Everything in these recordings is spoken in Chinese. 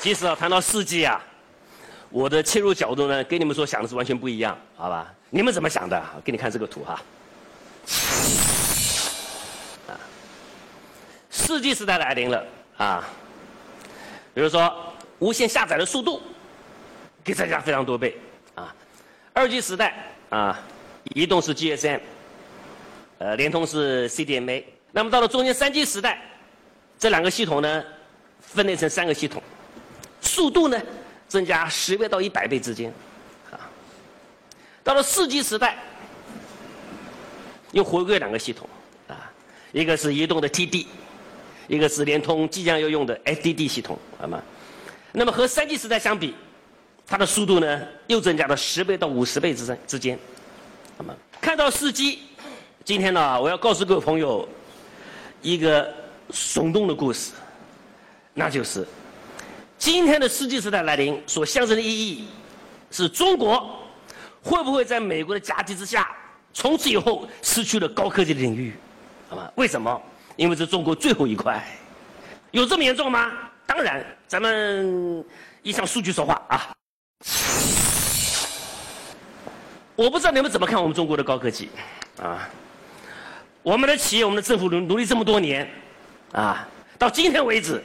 其实啊，谈到四 G 啊，我的切入角度呢，跟你们所想的是完全不一样，好吧？你们怎么想的？给你看这个图哈。啊，四 G 时代来临了啊，比如说无线下载的速度，可以增加非常多倍啊。二 G 时代啊，移动是 GSM，呃，联通是 CDMA。那么到了中间三 G 时代，这两个系统呢，分裂成三个系统。速度呢，增加十倍到一百倍之间，啊，到了四 G 时代，又回归两个系统，啊，一个是移动的 TD，一个是联通即将要用的 SDD 系统，好吗？那么和三 G 时代相比，它的速度呢又增加了十倍到五十倍之之之间，好吗？看到四 G，今天呢，我要告诉各位朋友一个耸动的故事，那就是。今天的世纪时代来临，所象征的意义，是中国会不会在美国的夹击之下，从此以后失去了高科技的领域？好吗？为什么？因为是中国最后一块，有这么严重吗？当然，咱们一向数据说话啊。我不知道你们怎么看我们中国的高科技，啊，我们的企业、我们的政府努努力这么多年，啊，到今天为止。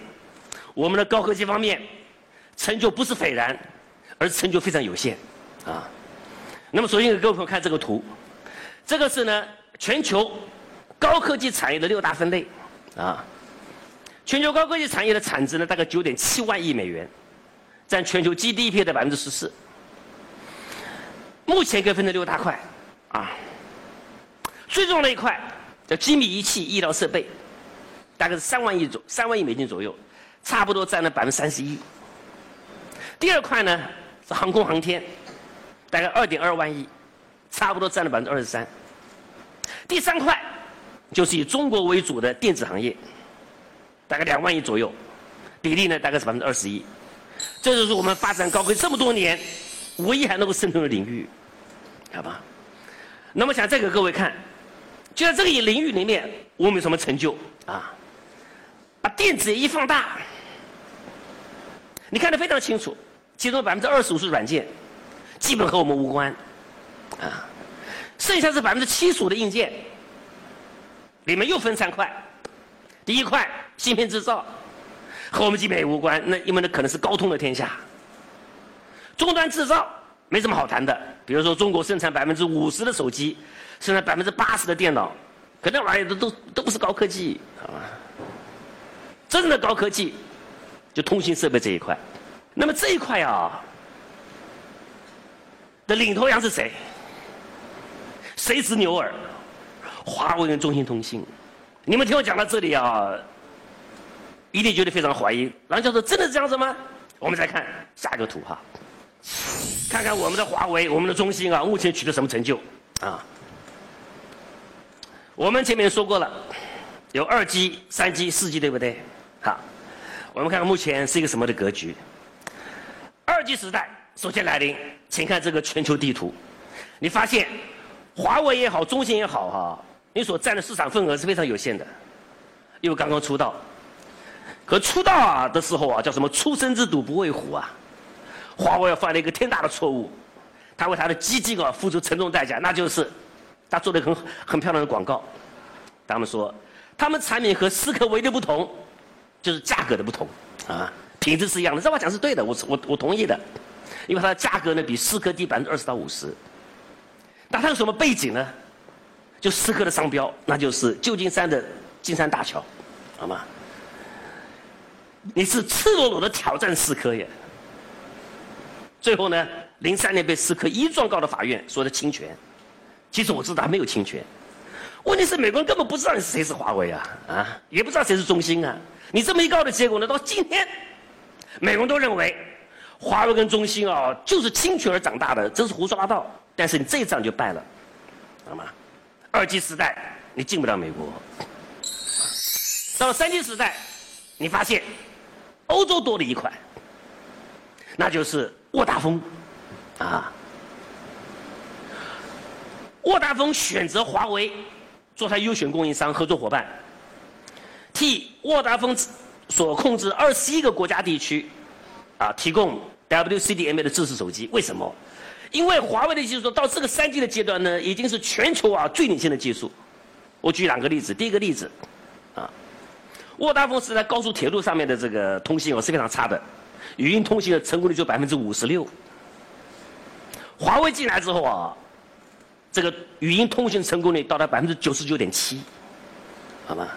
我们的高科技方面成就不是斐然，而成就非常有限，啊。那么首先给各位朋友看这个图，这个是呢全球高科技产业的六大分类，啊。全球高科技产业的产值呢大概九点七万亿美元，占全球 GDP 的百分之十四。目前可以分成六大块，啊。最重要的一块叫精密仪器、医疗设备，大概是三万亿左三万亿美金左右。差不多占了百分之三十一。第二块呢是航空航天，大概二点二万亿，差不多占了百分之二十三。第三块就是以中国为主的电子行业，大概两万亿左右，比例呢大概是百分之二十一。这就是我们发展高科技这么多年唯一还能够渗透的领域，好吧？那么想再给各位看，就在这个领域里面，我们有什么成就啊？把电子一放大。你看得非常清楚，其中百分之二十五是软件，基本和我们无关，啊，剩下是百分之七十五的硬件，里面又分三块，第一块芯片制造，和我们基本也无关，那因为那可能是高通的天下。终端制造没什么好谈的，比如说中国生产百分之五十的手机，生产百分之八十的电脑，可那玩意儿都都都不是高科技，好吧？真正的高科技。就通信设备这一块，那么这一块啊的领头羊是谁？谁是牛耳？华为跟中兴通信。你们听我讲到这里啊，一定觉得非常怀疑。郎教授真的是这样子吗？我们再看下一个图哈，看看我们的华为、我们的中兴啊，目前取得什么成就啊？我们前面说过了，有二 G、三 G、四 G，对不对？好。我们看看目前是一个什么的格局？二 G 时代首先来临，请看这个全球地图，你发现华为也好，中兴也好，哈，你所占的市场份额是非常有限的，因为刚刚出道。可出道啊的时候啊，叫什么“初生之犊不畏虎”啊？华为犯了一个天大的错误，他为他的基金啊付出沉重代价，那就是他做了很很漂亮的广告。他们说，他们产品和思科唯一的不同。就是价格的不同，啊，品质是一样的。这话讲是对的，我我我同意的，因为它的价格呢比思科低百分之二十到五十。那它有什么背景呢？就思科的商标，那就是旧金山的金山大桥，好吗？你是赤裸裸的挑战思科耶。最后呢，零三年被思科一状告到法院，说的侵权。其实我知道他没有侵权，问题是美国人根本不知道你是谁是华为啊，啊，也不知道谁是中兴啊。你这么一告的结果呢？到今天，美国人都认为华为跟中兴啊就是侵权而长大的，真是胡说八道。但是你这一仗就败了，知道吗？二 G 时代你进不了美国，到了三 G 时代，你发现欧洲多了一块，那就是沃达丰啊。沃达丰选择华为做他优选供应商、合作伙伴。替沃达丰所控制二十一个国家地区啊提供 WCDMA 的智识手机。为什么？因为华为的技术到这个三 G 的阶段呢，已经是全球啊最领先的技术。我举两个例子，第一个例子，啊，沃达丰是在高速铁路上面的这个通信是非常差的，语音通信的成功率就百分之五十六。华为进来之后啊，这个语音通讯成功率到达百分之九十九点七，好吗？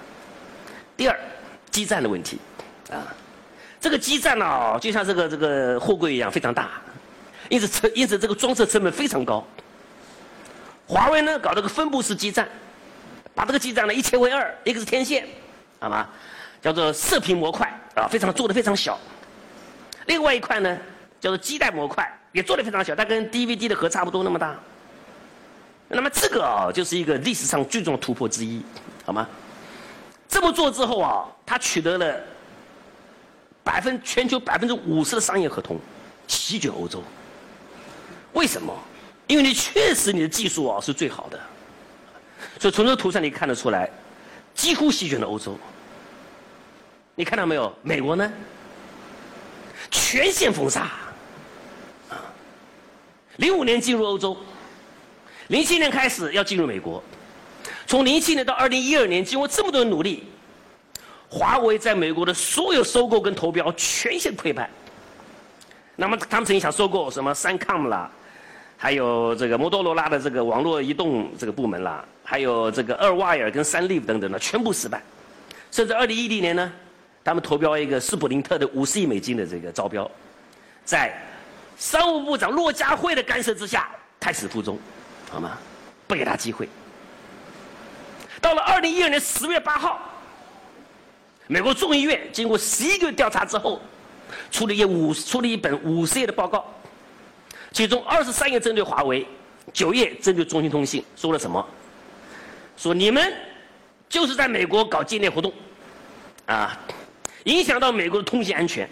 第二，基站的问题，啊，这个基站呢，就像这个这个货柜一样非常大，因此成因此这个装设成本非常高。华为呢搞这个分布式基站，把这个基站呢一切为二，一个是天线，好吗？叫做射频模块啊，非常做的非常小。另外一块呢叫做基带模块。也做的非常小，它跟 DVD 的盒差不多那么大。那么这个啊，就是一个历史上最重要的突破之一，好吗？这么做之后啊，他取得了百分全球百分之五十的商业合同，席卷欧洲。为什么？因为你确实你的技术啊是最好的，所以从这图上你看得出来，几乎席卷了欧洲。你看到没有？美国呢？全线封杀啊。零五年进入欧洲，零七年开始要进入美国，从零七年到二零一二年，经过这么多努力，华为在美国的所有收购跟投标全线溃败。那么他们曾经想收购什么三 com 啦，还有这个摩托罗拉的这个网络移动这个部门啦，还有这个二 wire 跟三 live 等等的，全部失败。甚至二零一零年呢，他们投标一个斯普林特的五十亿美金的这个招标，在。商务部长骆家辉的干涉之下，胎死腹中，好吗？不给他机会。到了二零一二年十月八号，美国众议院经过十一个月调查之后，出了一五出了一本五十页的报告，其中二十三页针对华为，九页针对中兴通信，说了什么？说你们就是在美国搞间谍活动，啊，影响到美国的通信安全。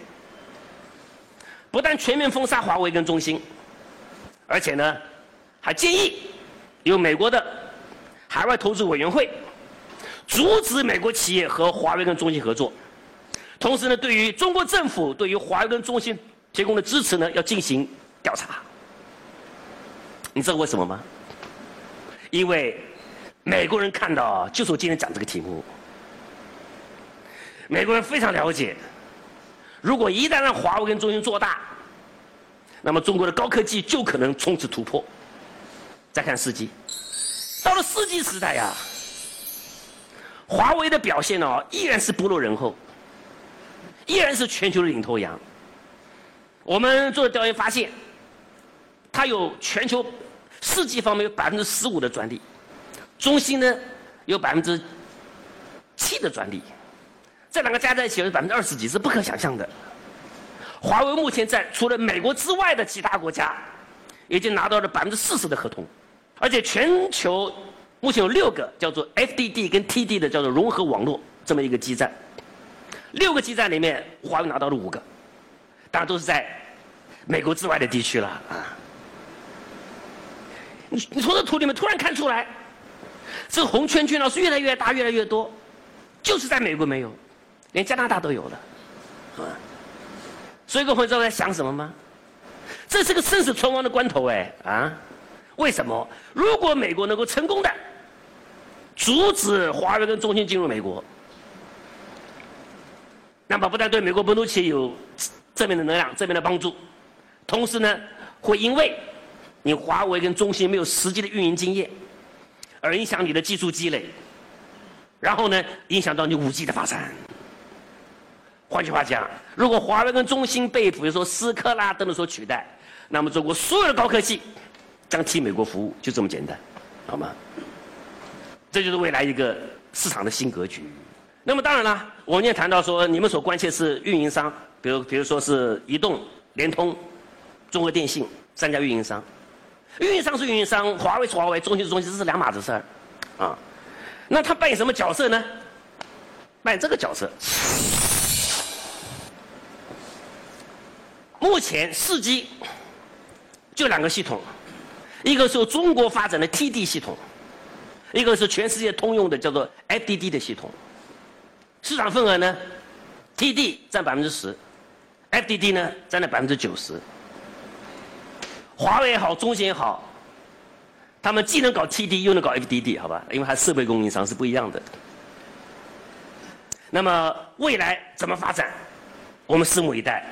不但全面封杀华为跟中兴，而且呢，还建议由美国的海外投资委员会阻止美国企业和华为跟中兴合作。同时呢，对于中国政府对于华为跟中兴提供的支持呢，要进行调查。你知道为什么吗？因为美国人看到，就是我今天讲这个题目，美国人非常了解。如果一旦让华为跟中兴做大，那么中国的高科技就可能从此突破。再看四 G，到了四 G 时代呀，华为的表现呢依然是不落人后，依然是全球的领头羊。我们做的调研发现，它有全球四 G 方面有百分之十五的专利，中兴呢有百分之七的专利。这两个加在一起是百分之二十几，是不可想象的。华为目前在除了美国之外的其他国家，已经拿到了百分之四十的合同，而且全球目前有六个叫做 FDD 跟 TD 的叫做融合网络这么一个基站，六个基站里面华为拿到了五个，当然都是在美国之外的地区了啊。你你从这图里面突然看出来，这个红圈圈呢是越来越大越来越多，就是在美国没有。连加拿大都有了，啊！所以各位知道在想什么吗？这是个生死存亡的关头哎啊！为什么？如果美国能够成功的阻止华为跟中兴进入美国，那么不但对美国本土企业有正面的能量、正面的帮助，同时呢，会因为你华为跟中兴没有实际的运营经验，而影响你的技术积累，然后呢，影响到你五 G 的发展。换句话讲，如果华为跟中兴被比如说思科啦等等所取代，那么中国所有的高科技将替美国服务，就这么简单，好吗？这就是未来一个市场的新格局。那么当然了，我们也谈到说，你们所关切是运营商，比如比如说是移动、联通、中国电信三家运营商，运营商是运营商，华为是华为，中兴是中兴，这是两码子事儿，啊，那他扮演什么角色呢？扮演这个角色。目前四 G 就两个系统，一个是中国发展的 TD 系统，一个是全世界通用的叫做 FDD 的系统。市场份额呢，TD 占百分之十 FDD 呢占了百分之九十。华为也好，中兴也好，他们既能搞 TD 又能搞 FDD，好吧？因为它设备供应商是不一样的。那么未来怎么发展，我们拭目以待。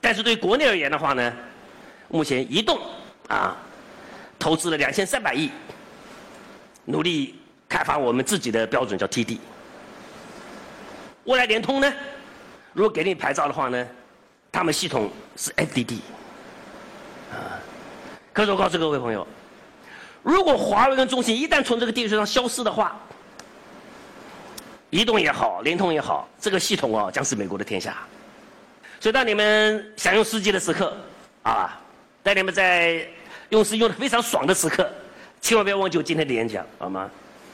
但是对国内而言的话呢，目前移动啊投资了两千三百亿，努力开发我们自己的标准叫 TD。未来联通呢，如果给你牌照的话呢，他们系统是 FDD。啊。可是我告诉各位朋友，如果华为跟中兴一旦从这个地球上消失的话，移动也好，联通也好，这个系统啊将是美国的天下。所以当你们享用四 G 的时刻，啊，当你们在用是用的非常爽的时刻，千万不要忘记我今天的演讲，好吗？